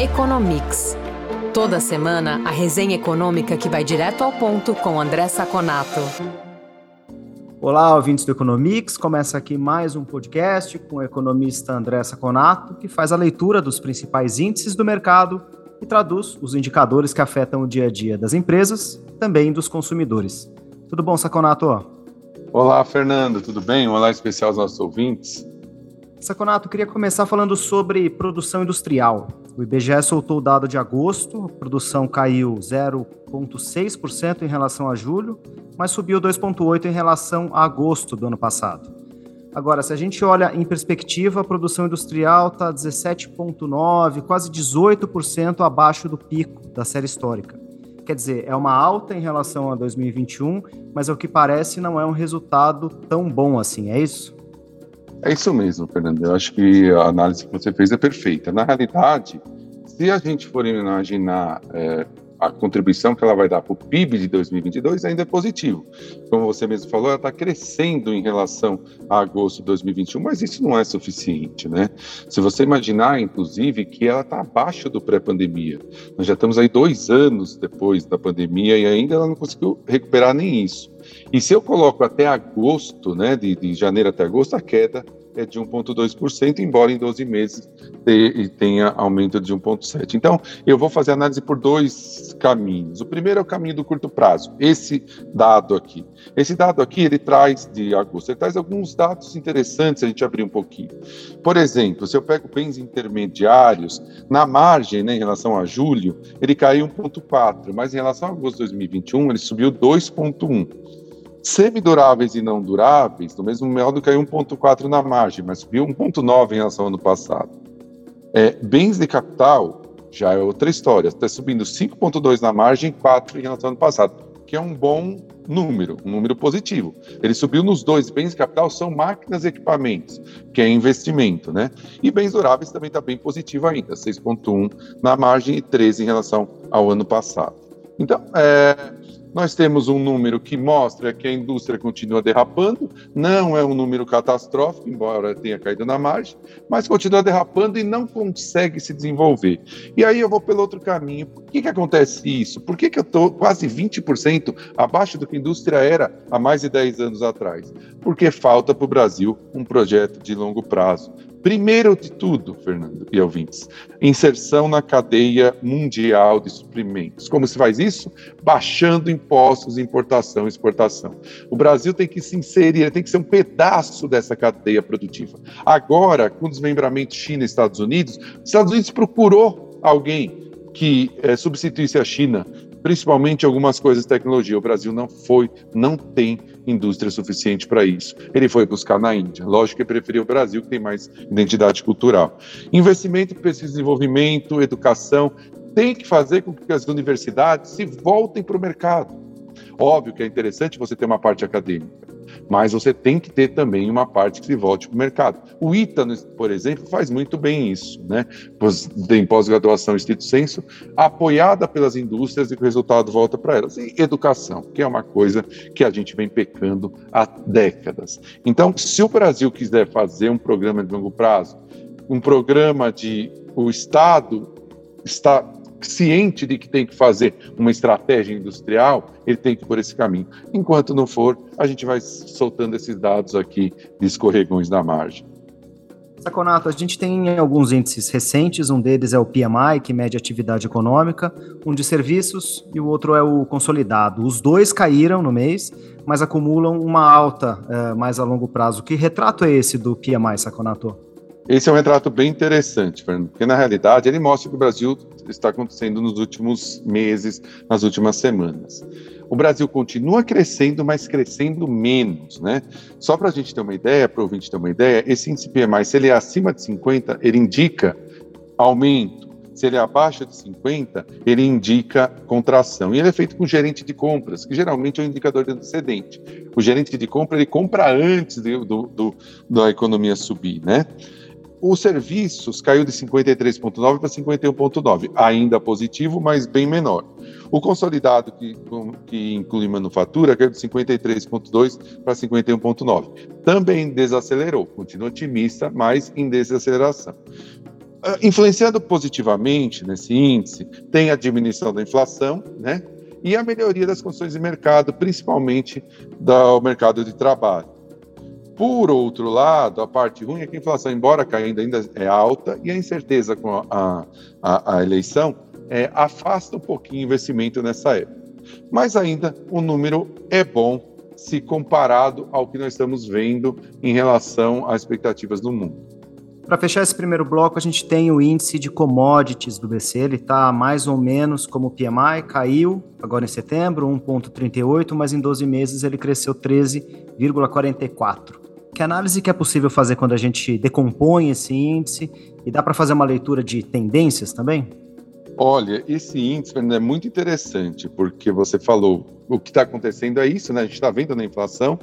Economics. Toda semana, a resenha econômica que vai direto ao ponto com André Saconato. Olá, ouvintes do Economics. Começa aqui mais um podcast com o economista André Saconato, que faz a leitura dos principais índices do mercado e traduz os indicadores que afetam o dia a dia das empresas, também dos consumidores. Tudo bom, Saconato? Olá, Fernando, tudo bem? Um olá especial aos nossos ouvintes. Saconato, queria começar falando sobre produção industrial. O IBGE soltou o dado de agosto, a produção caiu 0,6% em relação a julho, mas subiu 2,8% em relação a agosto do ano passado. Agora, se a gente olha em perspectiva, a produção industrial está 17,9%, quase 18% abaixo do pico da série histórica. Quer dizer, é uma alta em relação a 2021, mas ao que parece não é um resultado tão bom assim, é isso? É isso mesmo, Fernando. Eu acho que a análise que você fez é perfeita. Na realidade, se a gente for imaginar é, a contribuição que ela vai dar para o PIB de 2022 ainda é positivo. Como você mesmo falou, ela está crescendo em relação a agosto de 2021, mas isso não é suficiente, né? Se você imaginar, inclusive, que ela está abaixo do pré-pandemia, nós já estamos aí dois anos depois da pandemia e ainda ela não conseguiu recuperar nem isso. E se eu coloco até agosto, né, de, de janeiro até agosto, a queda é de 1,2%, embora em 12 meses tenha aumento de 1,7%. Então, eu vou fazer análise por dois caminhos. O primeiro é o caminho do curto prazo, esse dado aqui. Esse dado aqui, ele traz de agosto, ele traz alguns dados interessantes, a gente abrir um pouquinho. Por exemplo, se eu pego bens intermediários, na margem, né, em relação a julho, ele caiu 1,4%, mas em relação a agosto de 2021, ele subiu 2,1%. Semiduráveis e não duráveis, no mesmo modo, caiu 1,4 na margem, mas subiu 1,9 em relação ao ano passado. É, bens de capital já é outra história, está subindo 5,2 na margem, 4 em relação ao ano passado, que é um bom número, um número positivo. Ele subiu nos dois. Bens de capital são máquinas e equipamentos, que é investimento, né? E bens duráveis também está bem positivo ainda, 6,1 na margem e 13 em relação ao ano passado. Então, é, nós temos um número que mostra que a indústria continua derrapando, não é um número catastrófico, embora tenha caído na margem, mas continua derrapando e não consegue se desenvolver. E aí eu vou pelo outro caminho. Por que, que acontece isso? Por que, que eu estou quase 20% abaixo do que a indústria era há mais de 10 anos atrás? Porque falta para o Brasil um projeto de longo prazo Primeiro de tudo, Fernando e ouvintes, inserção na cadeia mundial de suprimentos. Como se faz isso? Baixando impostos importação e exportação. O Brasil tem que se inserir, tem que ser um pedaço dessa cadeia produtiva. Agora, com o desmembramento China e Estados Unidos, os Estados Unidos procurou alguém que é, substituísse a China principalmente algumas coisas de tecnologia. O Brasil não foi, não tem indústria suficiente para isso. Ele foi buscar na Índia. Lógico que preferiu o Brasil, que tem mais identidade cultural. Investimento em pesquisa e desenvolvimento, educação, tem que fazer com que as universidades se voltem para o mercado. Óbvio que é interessante você ter uma parte acadêmica, mas você tem que ter também uma parte que se volte para o mercado. O ITA, por exemplo, faz muito bem isso, né? Tem pós-graduação estrito senso, apoiada pelas indústrias e que o resultado volta para elas. E educação, que é uma coisa que a gente vem pecando há décadas. Então, se o Brasil quiser fazer um programa de longo prazo, um programa de o Estado está ciente de que tem que fazer uma estratégia industrial, ele tem que ir por esse caminho. Enquanto não for, a gente vai soltando esses dados aqui de escorregões da margem. Saconato, a gente tem alguns índices recentes, um deles é o PMI, que mede atividade econômica, um de serviços e o outro é o consolidado. Os dois caíram no mês, mas acumulam uma alta uh, mais a longo prazo. Que retrato é esse do PMI, Saconato? Esse é um retrato bem interessante, Fernando, porque na realidade ele mostra o que o Brasil está acontecendo nos últimos meses, nas últimas semanas. O Brasil continua crescendo, mas crescendo menos, né? Só para a gente ter uma ideia, para o ouvinte ter uma ideia, esse índice PMI, se ele é acima de 50, ele indica aumento. Se ele é abaixo de 50, ele indica contração. E ele é feito com gerente de compras, que geralmente é um indicador de antecedente. O gerente de compra, ele compra antes do, do, do da economia subir, né? Os serviços caiu de 53,9 para 51,9, ainda positivo, mas bem menor. O consolidado, que, que inclui manufatura, caiu de 53,2 para 51,9. Também desacelerou, continua otimista, mas em desaceleração. ah, influenciando positivamente nesse índice, tem a diminuição da inflação, né? E a melhoria das condições de mercado, principalmente do mercado de trabalho. Por outro lado, a parte ruim é que a inflação, embora caindo, ainda é alta e a incerteza com a, a, a eleição é, afasta um pouquinho o investimento nessa época. Mas ainda o número é bom se comparado ao que nós estamos vendo em relação às expectativas do mundo. Para fechar esse primeiro bloco, a gente tem o índice de commodities do BC, ele está mais ou menos como o PMI, caiu agora em setembro, 1,38, mas em 12 meses ele cresceu 13,44. Que análise que é possível fazer quando a gente decompõe esse índice e dá para fazer uma leitura de tendências também? Olha, esse índice é muito interessante, porque você falou, o que está acontecendo é isso, né? A gente está vendo na inflação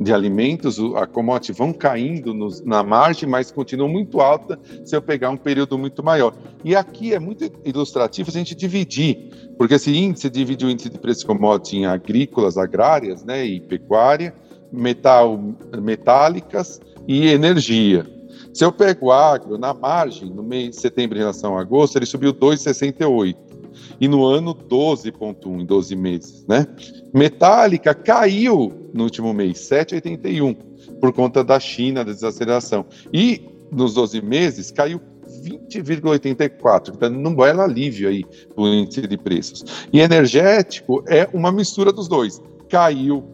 de alimentos, a commodity vão caindo nos, na margem, mas continua muito alta se eu pegar um período muito maior. E aqui é muito ilustrativo a gente dividir, porque esse índice divide o índice de preço de commodity em agrícolas, agrárias, né, e pecuária, metal, metálicas e energia. Se eu pego agro, na margem, no mês de setembro em relação a agosto, ele subiu 2,68. E no ano, 12,1 em 12 meses, né? Metálica caiu no último mês, 7,81, por conta da China, da desaceleração. E nos 12 meses, caiu 20,84, então não é alívio aí o índice de preços. E energético é uma mistura dos dois. Caiu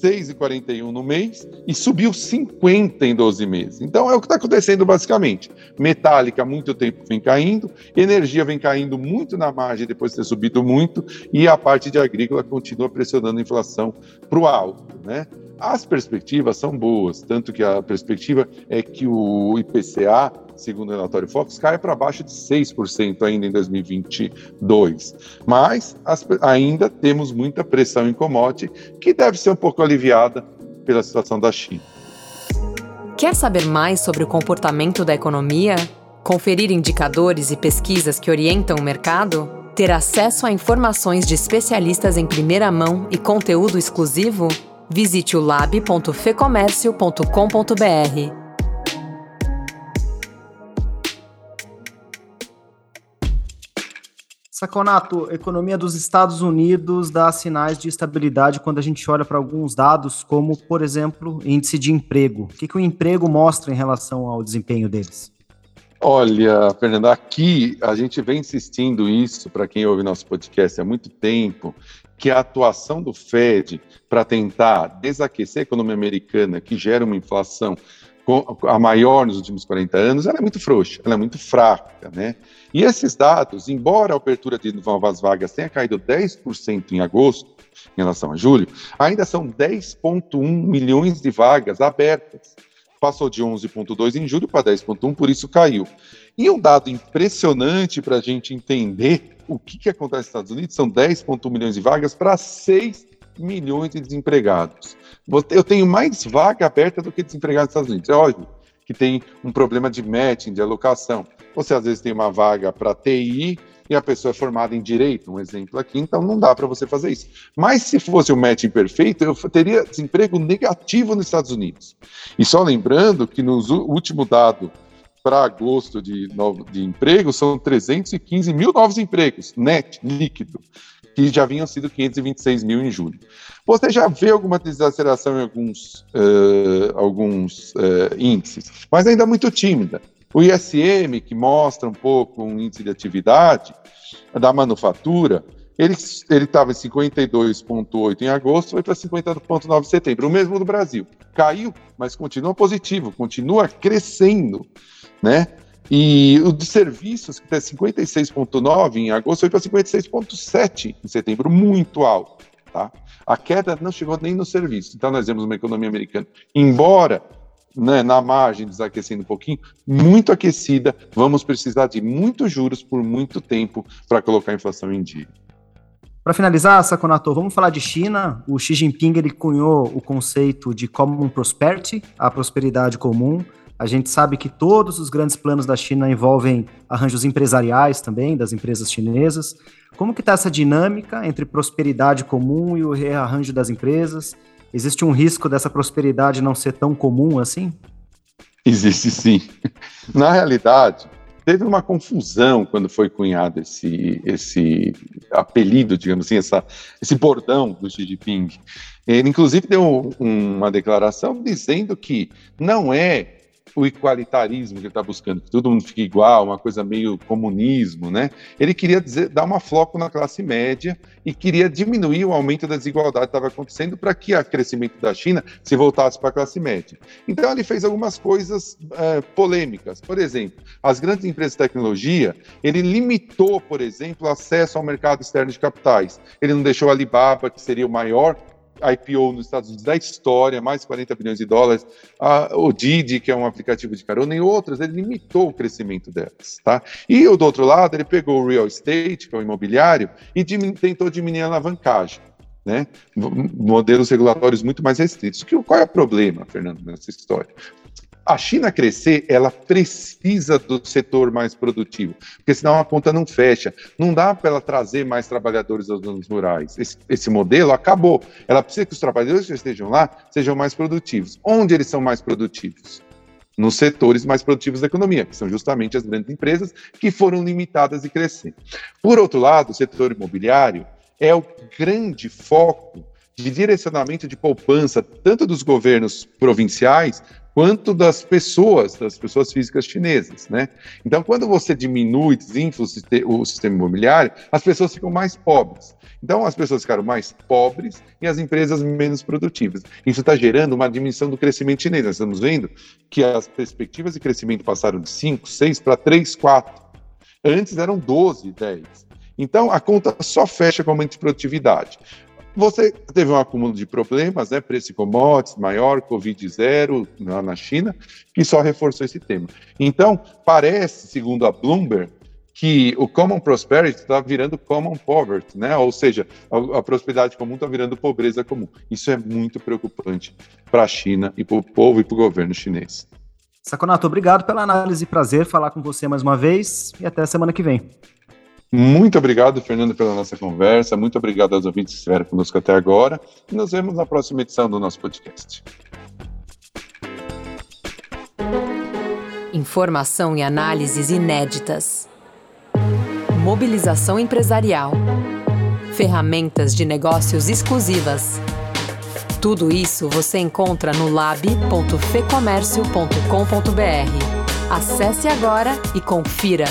6,41 no mês e subiu 50 em 12 meses. Então é o que está acontecendo basicamente. Metálica, muito tempo vem caindo, energia vem caindo muito na margem depois de ter subido muito, e a parte de agrícola continua pressionando a inflação para o alto. Né? As perspectivas são boas, tanto que a perspectiva é que o IPCA segundo o relatório Fox, cai para baixo de 6% ainda em 2022. Mas as, ainda temos muita pressão em commodity, que deve ser um pouco aliviada pela situação da China. Quer saber mais sobre o comportamento da economia? Conferir indicadores e pesquisas que orientam o mercado? Ter acesso a informações de especialistas em primeira mão e conteúdo exclusivo? Visite o lab.fecomércio.com.br. Saconato, economia dos Estados Unidos dá sinais de estabilidade quando a gente olha para alguns dados, como, por exemplo, índice de emprego. O que, que o emprego mostra em relação ao desempenho deles? Olha, Fernanda, aqui a gente vem insistindo isso para quem ouve nosso podcast há muito tempo, que a atuação do Fed para tentar desaquecer a economia americana, que gera uma inflação a maior nos últimos 40 anos, ela é muito frouxa, ela é muito fraca, né? E esses dados, embora a abertura de novas vagas tenha caído 10% em agosto, em relação a julho, ainda são 10,1 milhões de vagas abertas. Passou de 11,2 em julho para 10,1, por isso caiu. E um dado impressionante para a gente entender o que, que acontece nos Estados Unidos são 10,1 milhões de vagas para 6 milhões de desempregados. Eu tenho mais vaga aberta do que desempregados nos Estados Unidos. É óbvio que tem um problema de matching, de alocação. Você às vezes tem uma vaga para TI e a pessoa é formada em direito, um exemplo aqui, então não dá para você fazer isso. Mas se fosse um matching perfeito, eu teria desemprego negativo nos Estados Unidos. E só lembrando que no último dado para agosto de, novo, de emprego são 315 mil novos empregos, net, líquido que já vinham sido 526 mil em julho. Você já vê alguma desaceleração em alguns, uh, alguns uh, índices, mas ainda muito tímida. O ISM, que mostra um pouco um índice de atividade da manufatura, ele estava em 52,8 em agosto, foi para 50,9 em setembro, o mesmo do Brasil. Caiu, mas continua positivo, continua crescendo, né? E o de serviços, que está 56,9 em agosto, foi para 56,7 em setembro, muito alto. Tá? A queda não chegou nem no serviço. Então, nós vemos uma economia americana, embora né, na margem desaquecendo um pouquinho, muito aquecida, vamos precisar de muitos juros por muito tempo para colocar a inflação em dia. Para finalizar, Sakonato, vamos falar de China. O Xi Jinping ele cunhou o conceito de Common Prosperity, a prosperidade comum. A gente sabe que todos os grandes planos da China envolvem arranjos empresariais também, das empresas chinesas. Como que está essa dinâmica entre prosperidade comum e o rearranjo das empresas? Existe um risco dessa prosperidade não ser tão comum assim? Existe sim. Na realidade, teve uma confusão quando foi cunhado esse, esse apelido, digamos assim, essa, esse bordão do Xi Jinping. Ele, inclusive, deu uma declaração dizendo que não é o igualitarismo que ele está buscando, que todo mundo fique igual, uma coisa meio comunismo, né? Ele queria dizer, dar uma foco na classe média e queria diminuir o aumento da desigualdade que estava acontecendo para que o crescimento da China se voltasse para a classe média. Então ele fez algumas coisas é, polêmicas. Por exemplo, as grandes empresas de tecnologia, ele limitou, por exemplo, o acesso ao mercado externo de capitais. Ele não deixou a Alibaba, que seria o maior IPO nos Estados Unidos da história, mais de 40 bilhões de dólares, a, o Didi, que é um aplicativo de carona, e outras, ele limitou o crescimento delas, tá? E do outro lado, ele pegou o real estate, que é o imobiliário, e tentou diminuir a alavancagem. Né? Modelos regulatórios muito mais restritos. Que, qual é o problema, Fernando, nessa história? A China crescer, ela precisa do setor mais produtivo, porque senão a conta não fecha. Não dá para ela trazer mais trabalhadores aos zonas rurais. Esse, esse, modelo acabou. Ela precisa que os trabalhadores que estejam lá sejam mais produtivos. Onde eles são mais produtivos? Nos setores mais produtivos da economia, que são justamente as grandes empresas que foram limitadas e crescer. Por outro lado, o setor imobiliário é o grande foco de direcionamento de poupança, tanto dos governos provinciais quanto das pessoas, das pessoas físicas chinesas, né? Então, quando você diminui, desinfla o sistema imobiliário, as pessoas ficam mais pobres. Então, as pessoas ficaram mais pobres e as empresas menos produtivas. Isso está gerando uma diminuição do crescimento chinês. Nós estamos vendo que as perspectivas de crescimento passaram de 5, 6 para 3, 4. Antes eram 12, 10. Então, a conta só fecha com aumento de produtividade. Você teve um acúmulo de problemas, né? Preço de commodities maior, Covid zero na, na China, que só reforçou esse tema. Então, parece, segundo a Bloomberg, que o Common Prosperity está virando Common Poverty, né? Ou seja, a, a prosperidade comum está virando pobreza comum. Isso é muito preocupante para a China e para o povo e para o governo chinês. Saconato, obrigado pela análise. Prazer falar com você mais uma vez e até semana que vem. Muito obrigado, Fernando, pela nossa conversa. Muito obrigado aos ouvintes que estiveram conosco até agora. E nos vemos na próxima edição do nosso podcast. Informação e análises inéditas. Mobilização empresarial. Ferramentas de negócios exclusivas. Tudo isso você encontra no lab.fecomércio.com.br. Acesse agora e confira.